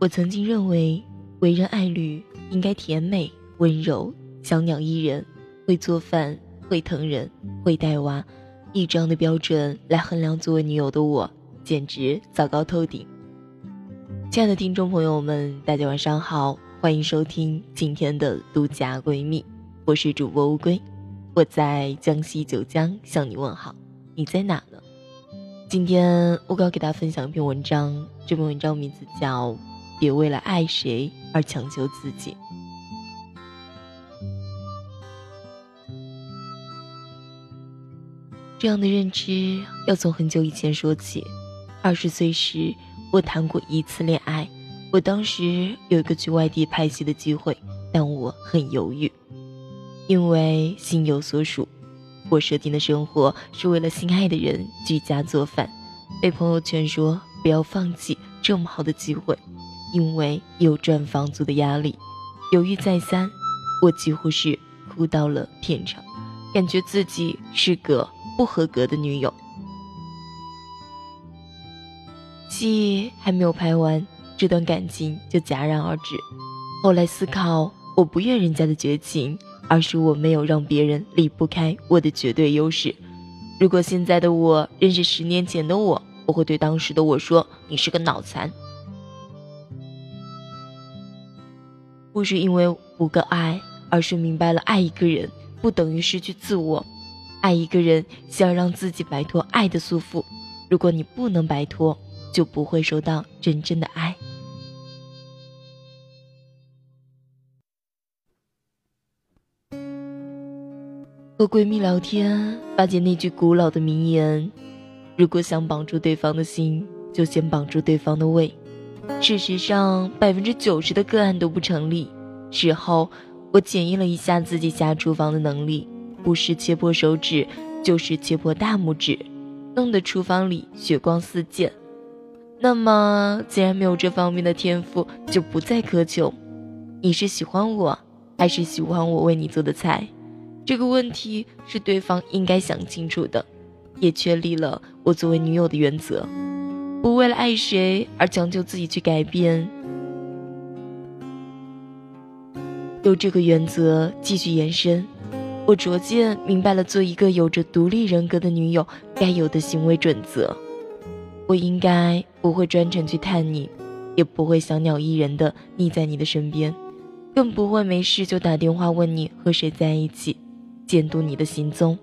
我曾经认为，为人爱侣应该甜美、温柔、小鸟依人，会做饭、会疼人、会带娃，以这样的标准来衡量作为女友的我，简直糟糕透顶。亲爱的听众朋友们，大家晚上好，欢迎收听今天的独家闺蜜，我是主播乌龟，我在江西九江向你问好，你在哪呢？今天我要给大家分享一篇文章，这篇文章名字叫《别为了爱谁而强求自己》。这样的认知要从很久以前说起。二十岁时，我谈过一次恋爱，我当时有一个去外地拍戏的机会，但我很犹豫，因为心有所属。我设定的生活是为了心爱的人居家做饭，被朋友劝说不要放弃这么好的机会，因为有赚房租的压力。犹豫再三，我几乎是哭到了片场，感觉自己是个不合格的女友。戏还没有拍完，这段感情就戛然而止。后来思考，我不怨人家的绝情。而是我没有让别人离不开我的绝对优势。如果现在的我认识十年前的我，我会对当时的我说：“你是个脑残。”不是因为不够爱，而是明白了爱一个人不等于失去自我。爱一个人，想让自己摆脱爱的束缚。如果你不能摆脱，就不会收到真正的爱。和闺蜜聊天，发现那句古老的名言：“如果想绑住对方的心，就先绑住对方的胃。”事实上，百分之九十的个案都不成立。事后，我检验了一下自己下厨房的能力，不是切破手指，就是切破大拇指，弄得厨房里血光四溅。那么，既然没有这方面的天赋，就不再苛求。你是喜欢我，还是喜欢我为你做的菜？这个问题是对方应该想清楚的，也确立了我作为女友的原则：不为了爱谁而强求自己去改变。由这个原则继续延伸，我逐渐明白了做一个有着独立人格的女友该有的行为准则。我应该不会专程去探你，也不会小鸟依人的腻在你的身边，更不会没事就打电话问你和谁在一起。监督你的行踪，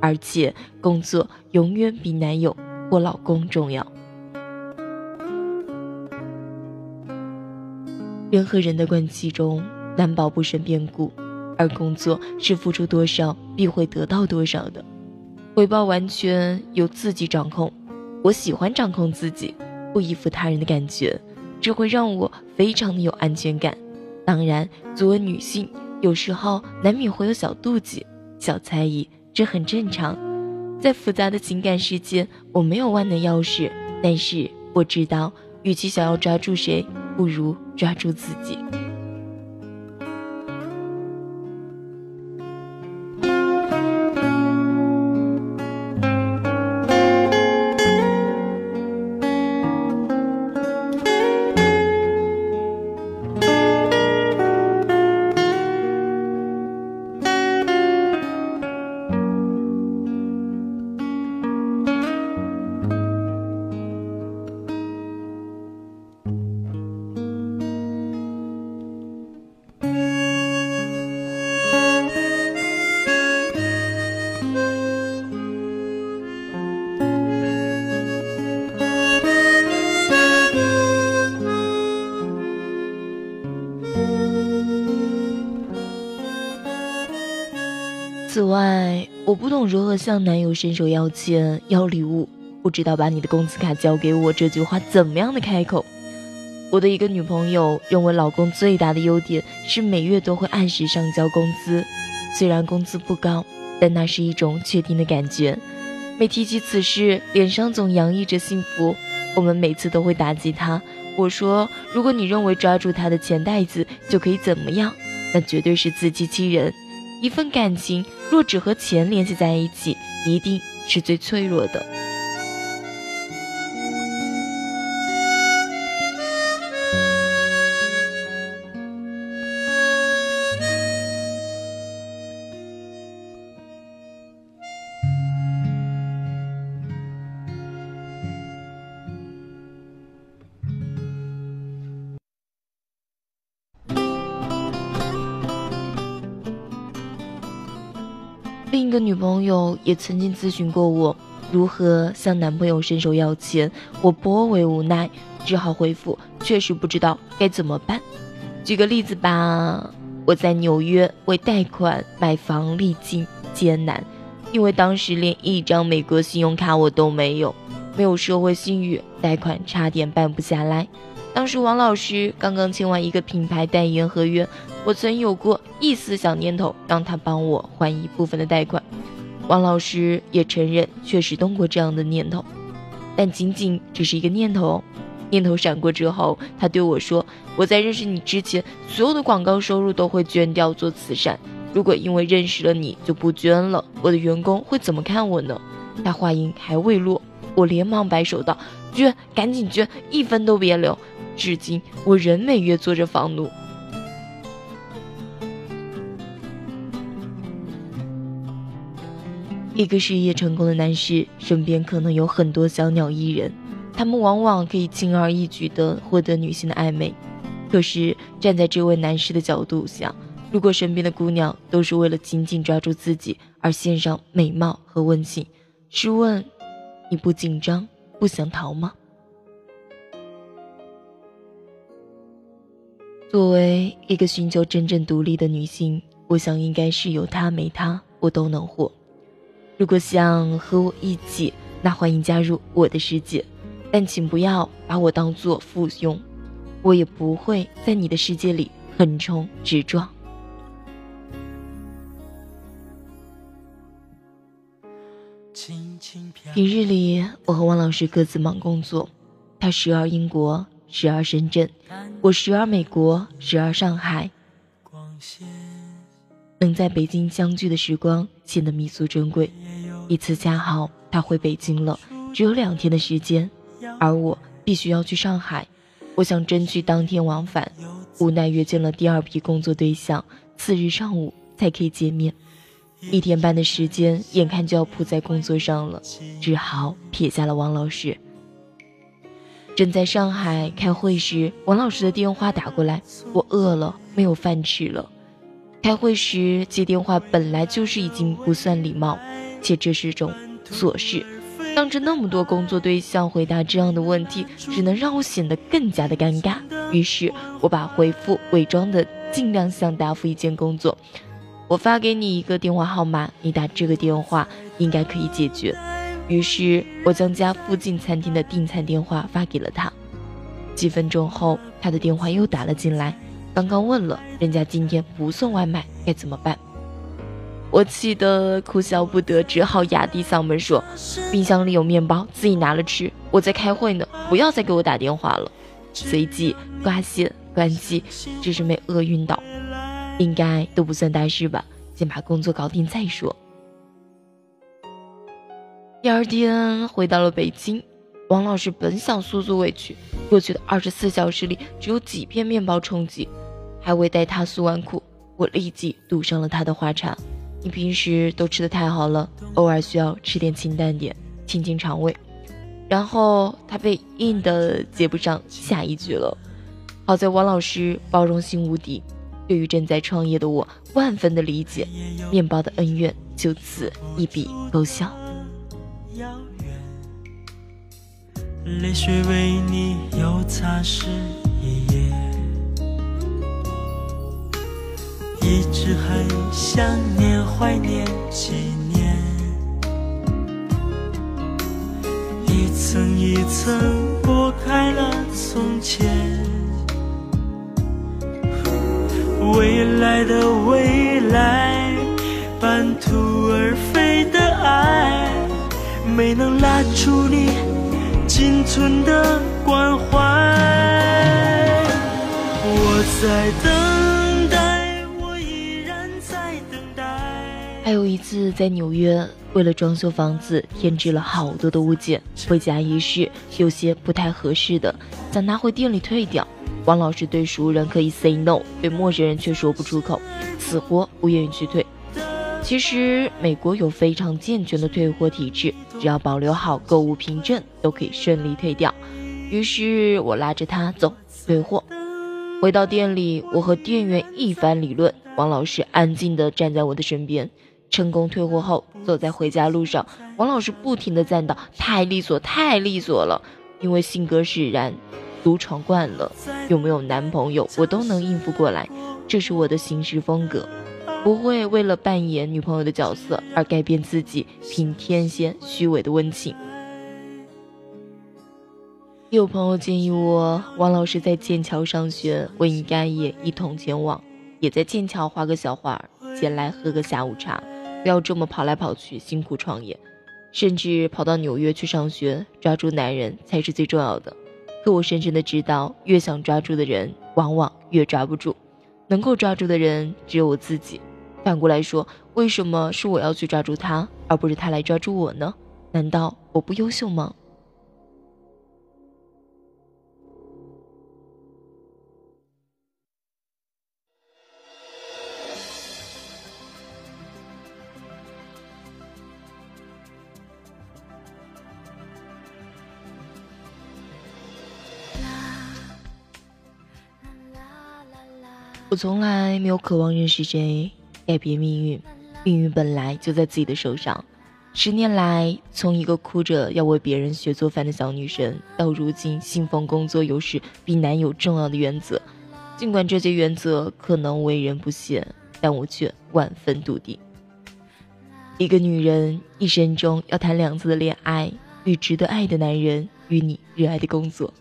而且工作永远比男友或老公重要。人和人的关系中难保不生变故，而工作是付出多少必会得到多少的，回报完全由自己掌控。我喜欢掌控自己，不依附他人的感觉，这会让我非常的有安全感。当然，作为女性，有时候难免会有小妒忌。小猜疑，这很正常。在复杂的情感世界，我没有万能钥匙，但是我知道，与其想要抓住谁，不如抓住自己。我不懂如何向男友伸手要钱、要礼物，不知道把你的工资卡交给我这句话怎么样的开口。我的一个女朋友认为，老公最大的优点是每月都会按时上交工资，虽然工资不高，但那是一种确定的感觉。每提起此事，脸上总洋溢着幸福。我们每次都会打击他。我说，如果你认为抓住他的钱袋子就可以怎么样，那绝对是自欺欺人。一份感情若只和钱联系在一起，一定是最脆弱的。女朋友也曾经咨询过我如何向男朋友伸手要钱，我颇为无奈，只好回复确实不知道该怎么办。举个例子吧，我在纽约为贷款买房历尽艰难，因为当时连一张美国信用卡我都没有，没有社会信誉，贷款差点办不下来。当时王老师刚刚签完一个品牌代言合约，我曾有过一丝小念头，让他帮我还一部分的贷款。王老师也承认确实动过这样的念头，但仅仅只是一个念头。念头闪过之后，他对我说：“我在认识你之前，所有的广告收入都会捐掉做慈善。如果因为认识了你就不捐了，我的员工会怎么看我呢？”他话音还未落，我连忙摆手道：“捐，赶紧捐，一分都别留。”至今，我仍每月做着房奴。一个事业成功的男士身边可能有很多小鸟依人，他们往往可以轻而易举地获得女性的暧昧。可是站在这位男士的角度想，如果身边的姑娘都是为了紧紧抓住自己而献上美貌和温情，试问，你不紧张、不想逃吗？作为一个寻求真正独立的女性，我想应该是有他没他我都能活。如果想和我一起，那欢迎加入我的世界，但请不要把我当做附庸，我也不会在你的世界里横冲直撞。平日里，我和王老师各自忙工作，他时而英国。时而深圳，我时而美国，时而上海。能在北京相聚的时光显得弥足珍贵。一次恰好他回北京了，只有两天的时间，而我必须要去上海。我想争取当天往返，无奈约见了第二批工作对象，次日上午才可以见面。一天半的时间，眼看就要扑在工作上了，只好撇下了王老师。正在上海开会时，王老师的电话打过来，我饿了，没有饭吃了。开会时接电话本来就是已经不算礼貌，且这是种琐事，当着那么多工作对象回答这样的问题，只能让我显得更加的尴尬。于是我把回复伪装的尽量像答复一件工作。我发给你一个电话号码，你打这个电话应该可以解决。于是我将家附近餐厅的订餐电话发给了他。几分钟后，他的电话又打了进来，刚刚问了人家今天不送外卖该怎么办。我气得哭笑不得，只好压低嗓门说：“冰箱里有面包，自己拿了吃。我在开会呢，不要再给我打电话了。”随即挂线关机，只是没饿晕倒，应该都不算大事吧？先把工作搞定再说。第二天回到了北京，王老师本想诉诉委屈，过去的二十四小时里只有几片面包充饥，还未待他诉完苦，我立即堵上了他的话茬：“你平时都吃的太好了，偶尔需要吃点清淡点，清清肠胃。”然后他被硬的接不上下一句了。好在王老师包容心无敌，对于正在创业的我万分的理解，面包的恩怨就此一笔勾销。泪水为你又擦拭一直很想念，怀念纪念，一层一层剥开了从前，未来的未来，半途而废的爱，没能拉住你。仅存的关怀。我在等还有一次在纽约，为了装修房子，添置了好多的物件，回家一试，有些不太合适的，想拿回店里退掉。王老师对熟人可以 say no，对陌生人却说不出口，死活不愿意去退。其实美国有非常健全的退货体制，只要保留好购物凭证，都可以顺利退掉。于是我拉着他走退货。回到店里，我和店员一番理论，王老师安静地站在我的身边。成功退货后，走在回家路上，王老师不停的赞道：“太利索，太利索了！”因为性格使然，独闯惯了，有没有男朋友我都能应付过来，这是我的行事风格，不会为了扮演女朋友的角色而改变自己，凭天仙虚伪的温情。有朋友建议我，王老师在剑桥上学，我应该也一同前往，也在剑桥画个小画，前来喝个下午茶，不要这么跑来跑去，辛苦创业，甚至跑到纽约去上学，抓住男人才是最重要的。可我深深的知道，越想抓住的人，往往越抓不住，能够抓住的人只有我自己。反过来说，为什么是我要去抓住他，而不是他来抓住我呢？难道我不优秀吗？从来没有渴望认识谁，改变命运，命运本来就在自己的手上。十年来，从一个哭着要为别人学做饭的小女生，到如今信奉工作有时比男友重要的原则。尽管这些原则可能为人不屑，但我却万分笃定。一个女人一生中要谈两次的恋爱，与值得爱的男人，与你热爱的工作。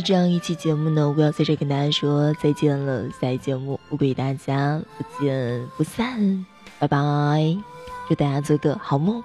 这样一期节目呢，我要在这跟大家说再见了。下期节目，我给大家不见不散，拜拜，祝大家做个好梦。